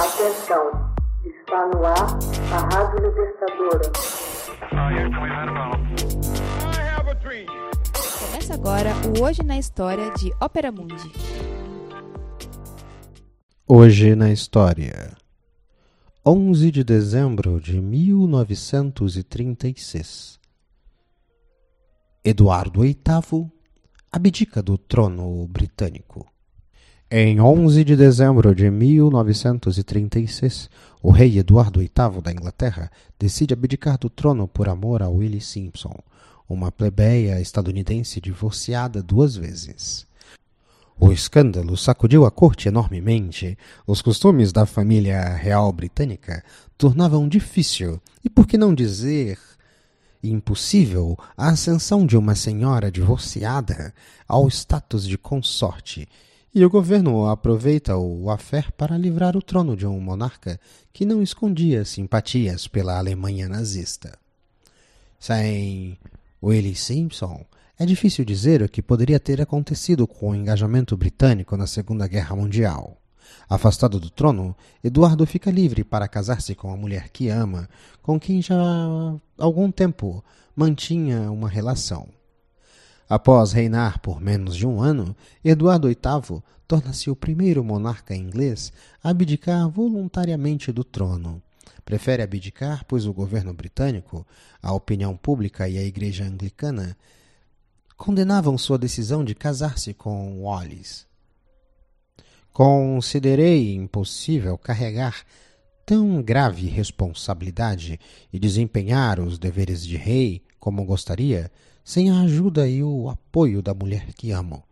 Atenção, está no ar a Rádio Libertadora. Começa agora o Hoje na História de Ópera Mundi. Hoje na História 11 de dezembro de 1936 Eduardo VIII abdica do trono britânico. Em 11 de dezembro de 1936, o rei Eduardo VIII da Inglaterra decide abdicar do trono por amor a Willie Simpson, uma plebeia estadunidense divorciada duas vezes. O escândalo sacudiu a corte enormemente. Os costumes da família real britânica tornavam difícil, e por que não dizer impossível, a ascensão de uma senhora divorciada ao status de consorte e o governo aproveita o affair para livrar o trono de um monarca que não escondia simpatias pela Alemanha nazista. Sem Willie Simpson, é difícil dizer o que poderia ter acontecido com o engajamento britânico na Segunda Guerra Mundial. Afastado do trono, Eduardo fica livre para casar-se com a mulher que ama, com quem já há algum tempo mantinha uma relação. Após reinar por menos de um ano, Eduardo VIII torna-se o primeiro monarca inglês a abdicar voluntariamente do trono. Prefere abdicar, pois o governo britânico, a opinião pública e a igreja anglicana condenavam sua decisão de casar-se com Wallis. Considerei impossível carregar tão grave responsabilidade e desempenhar os deveres de rei como gostaria, sem a ajuda e o apoio da mulher que amo.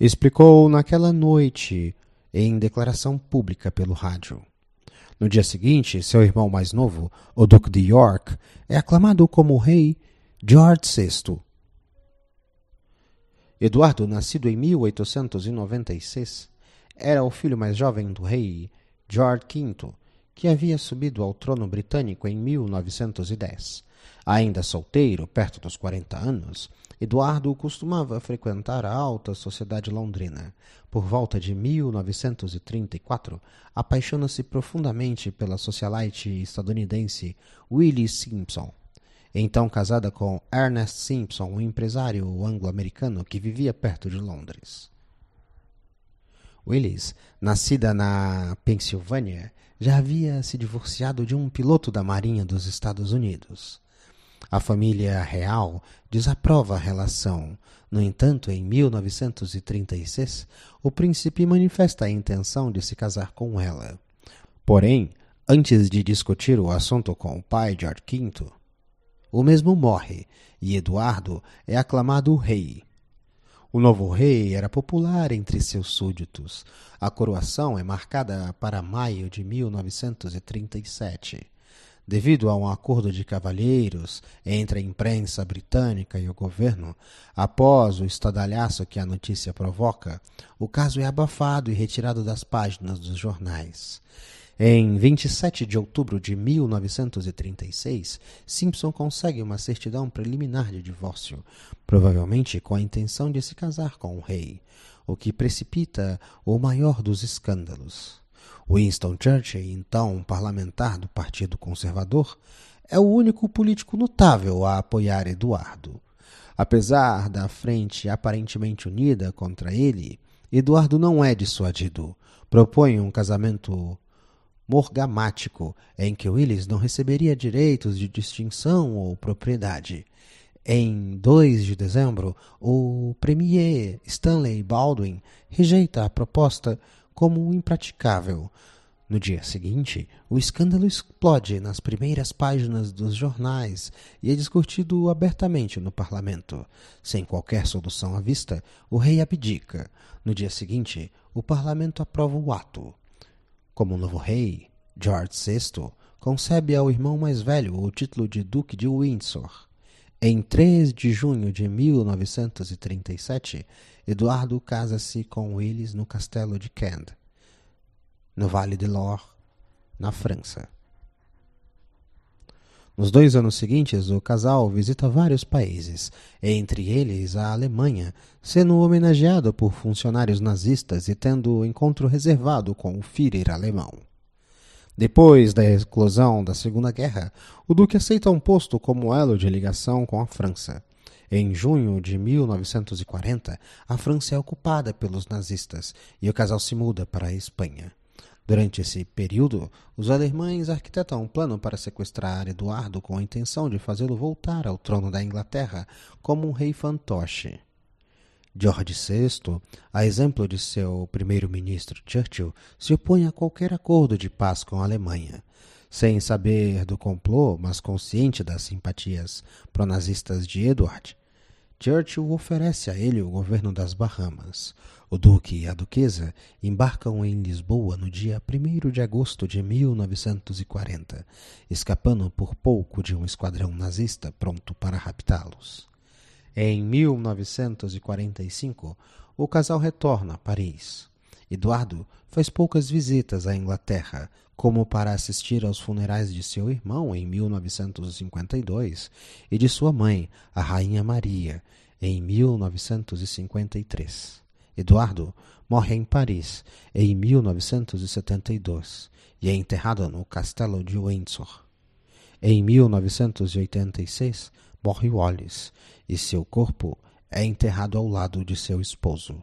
Explicou naquela noite em declaração pública pelo rádio. No dia seguinte, seu irmão mais novo, o Duque de York, é aclamado como rei George VI. Eduardo, nascido em 1896, era o filho mais jovem do rei George V, que havia subido ao trono britânico em 1910. Ainda solteiro, perto dos 40 anos, Eduardo costumava frequentar a alta sociedade londrina. Por volta de 1934, apaixona-se profundamente pela socialite estadunidense Willie Simpson. Então casada com Ernest Simpson, um empresário anglo-americano que vivia perto de Londres. Willis, nascida na Pensilvânia, já havia se divorciado de um piloto da Marinha dos Estados Unidos. A família real desaprova a relação. No entanto, em 1936, o príncipe manifesta a intenção de se casar com ela. Porém, antes de discutir o assunto com o pai George V, o mesmo morre e Eduardo é aclamado rei. O novo rei era popular entre seus súditos. A coroação é marcada para maio de 1937. Devido a um acordo de cavalheiros entre a imprensa britânica e o governo, após o estadalhaço que a notícia provoca, o caso é abafado e retirado das páginas dos jornais. Em 27 de outubro de 1936, Simpson consegue uma certidão preliminar de divórcio, provavelmente com a intenção de se casar com o rei, o que precipita o maior dos escândalos. Winston Churchill, então parlamentar do Partido Conservador, é o único político notável a apoiar Eduardo. Apesar da frente aparentemente unida contra ele, Eduardo não é dissuadido. Propõe um casamento morgamático, em que Willis não receberia direitos de distinção ou propriedade. Em 2 de dezembro, o premier Stanley Baldwin rejeita a proposta como impraticável. No dia seguinte, o escândalo explode nas primeiras páginas dos jornais e é discutido abertamente no parlamento. Sem qualquer solução à vista, o rei abdica. No dia seguinte, o parlamento aprova o ato. Como novo rei, George VI concebe ao irmão mais velho o título de Duque de Windsor. Em 3 de junho de 1937, Eduardo casa-se com Willis no castelo de Kent, no Vale de Loire, na França. Nos dois anos seguintes, o casal visita vários países, entre eles a Alemanha, sendo homenageado por funcionários nazistas e tendo encontro reservado com o Führer alemão. Depois da eclosão da Segunda Guerra, o Duque aceita um posto como elo de ligação com a França. Em junho de 1940, a França é ocupada pelos nazistas e o casal se muda para a Espanha. Durante esse período, os alemães arquitetam um plano para sequestrar Eduardo com a intenção de fazê-lo voltar ao trono da Inglaterra como um rei fantoche. George VI, a exemplo de seu primeiro-ministro Churchill, se opõe a qualquer acordo de paz com a Alemanha. Sem saber do complô, mas consciente das simpatias pronazistas de Edward, Churchill oferece a ele o governo das Bahamas. O duque e a duquesa embarcam em Lisboa no dia 1 de agosto de 1940, escapando por pouco de um esquadrão nazista pronto para raptá-los. Em 1945, o casal retorna a Paris. Eduardo faz poucas visitas à Inglaterra, como para assistir aos funerais de seu irmão em 1952 e de sua mãe, a Rainha Maria, em 1953. Eduardo morre em Paris em 1972 e é enterrado no Castelo de Windsor. Em 1986, morre Wallace e seu corpo é enterrado ao lado de seu esposo.